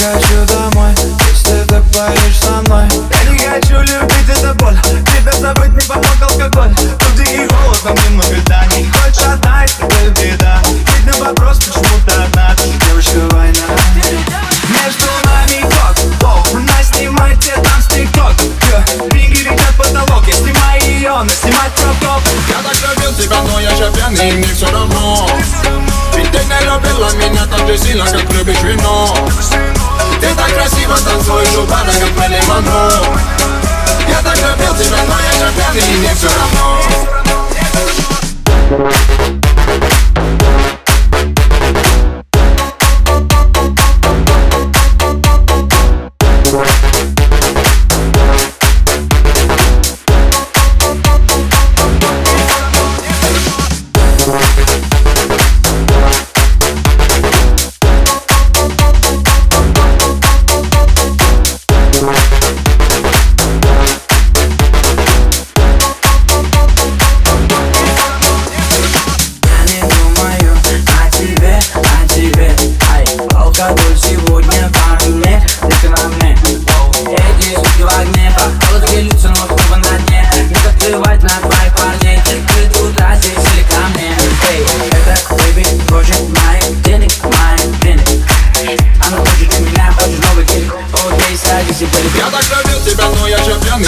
хочу домой, если ты поешь со мной. Я не хочу любить, это боль. Тебя забыть не помог алкоголь. Тут дикий голод, там немного да Не хочешь одна, это беда. Ведь на вопрос, почему ты одна? Девочка, война. Между нами код, воу Она снимает тебе там с тикток Деньги летят в потолок. Я снимаю ее, но снимать кроп Я так любил тебя, но я же пьяный, мне все равно. Ведь ты не любила меня так же сильно, как любишь вино Монро Я так любил тебя, но я же пьяный, и мне все равно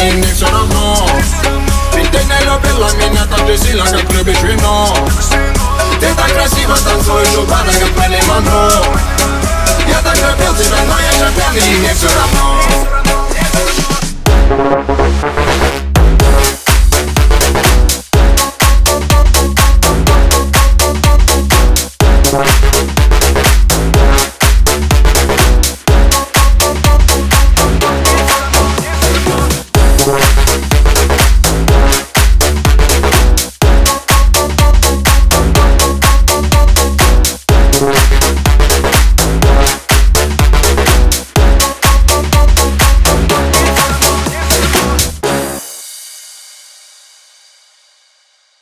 и мне все равно Ведь ты не любила меня так же сильно, как любишь вино Ты так красиво танцуешь у бара, как Мэрилин Монро Я так любил тебя, но я же пьяный, и мне все равно